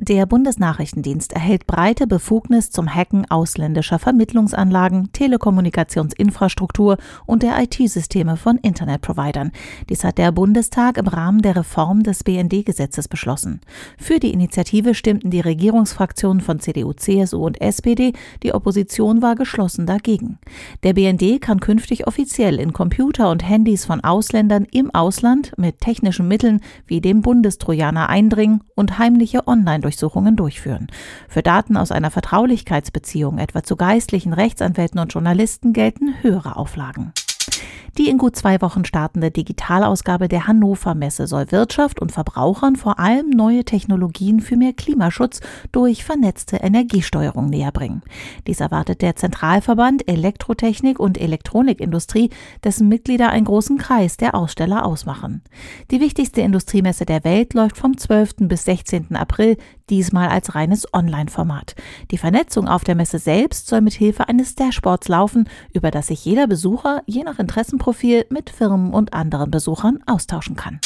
Der Bundesnachrichtendienst erhält breite Befugnis zum Hacken ausländischer Vermittlungsanlagen, Telekommunikationsinfrastruktur und der IT-Systeme von Internetprovidern. Dies hat der Bundestag im Rahmen der Reform des BND-Gesetzes beschlossen. Für die Initiative stimmten die Regierungsfraktionen von CDU, CSU und SPD, die Opposition war geschlossen dagegen. Der BND kann künftig offiziell in Computer und Handys von Ausländern im Ausland mit technischen Mitteln wie dem Bundestrojaner eindringen und heimliche Online Durchsuchungen durchführen. Für Daten aus einer Vertraulichkeitsbeziehung, etwa zu Geistlichen, Rechtsanwälten und Journalisten, gelten höhere Auflagen. Die in gut zwei Wochen startende Digitalausgabe der Hannover Messe soll Wirtschaft und Verbrauchern vor allem neue Technologien für mehr Klimaschutz durch vernetzte Energiesteuerung näherbringen. Dies erwartet der Zentralverband Elektrotechnik und Elektronikindustrie, dessen Mitglieder einen großen Kreis der Aussteller ausmachen. Die wichtigste Industriemesse der Welt läuft vom 12. bis 16. April, diesmal als reines Online-Format. Die Vernetzung auf der Messe selbst soll mit Hilfe eines Dashboards laufen, über das sich jeder Besucher je nach Interessenprofil mit Firmen und anderen Besuchern austauschen kann.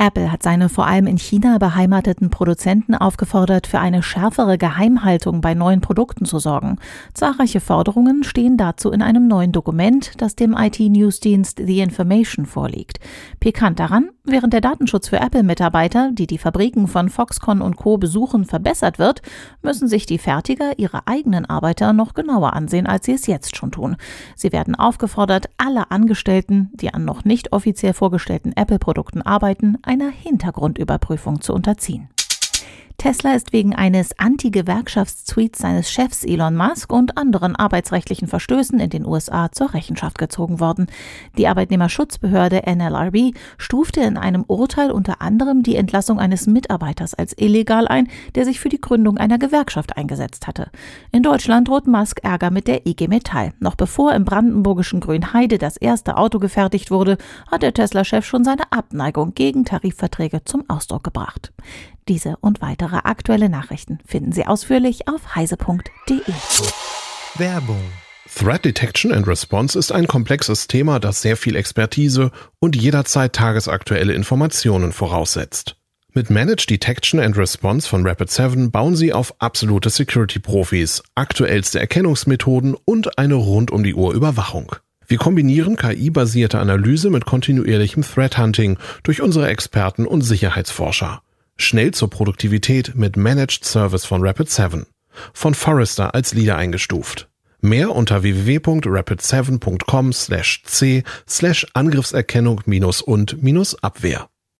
Apple hat seine vor allem in China beheimateten Produzenten aufgefordert, für eine schärfere Geheimhaltung bei neuen Produkten zu sorgen. Zahlreiche Forderungen stehen dazu in einem neuen Dokument, das dem IT-Newsdienst The Information vorliegt. Pikant daran, während der Datenschutz für Apple-Mitarbeiter, die die Fabriken von Foxconn und Co. besuchen, verbessert wird, müssen sich die Fertiger ihre eigenen Arbeiter noch genauer ansehen, als sie es jetzt schon tun. Sie werden aufgefordert, alle Angestellten, die an noch nicht offiziell vorgestellten Apple-Produkten arbeiten, einer Hintergrundüberprüfung zu unterziehen. Tesla ist wegen eines Anti-Gewerkschaftstweets seines Chefs Elon Musk und anderen arbeitsrechtlichen Verstößen in den USA zur Rechenschaft gezogen worden. Die Arbeitnehmerschutzbehörde NLRB stufte in einem Urteil unter anderem die Entlassung eines Mitarbeiters als illegal ein, der sich für die Gründung einer Gewerkschaft eingesetzt hatte. In Deutschland droht Musk Ärger mit der IG Metall. Noch bevor im brandenburgischen Grünheide das erste Auto gefertigt wurde, hat der Tesla-Chef schon seine Abneigung gegen Tarifverträge zum Ausdruck gebracht. Diese und weitere aktuelle Nachrichten finden Sie ausführlich auf heise.de. Werbung Threat Detection and Response ist ein komplexes Thema, das sehr viel Expertise und jederzeit tagesaktuelle Informationen voraussetzt. Mit Managed Detection and Response von Rapid7 bauen Sie auf absolute Security-Profis, aktuellste Erkennungsmethoden und eine rund um die Uhr Überwachung. Wir kombinieren KI-basierte Analyse mit kontinuierlichem Threat Hunting durch unsere Experten und Sicherheitsforscher. Schnell zur Produktivität mit Managed Service von Rapid7. Von Forrester als Leader eingestuft. Mehr unter www.rapid7.com/c/angriffserkennung- und-abwehr.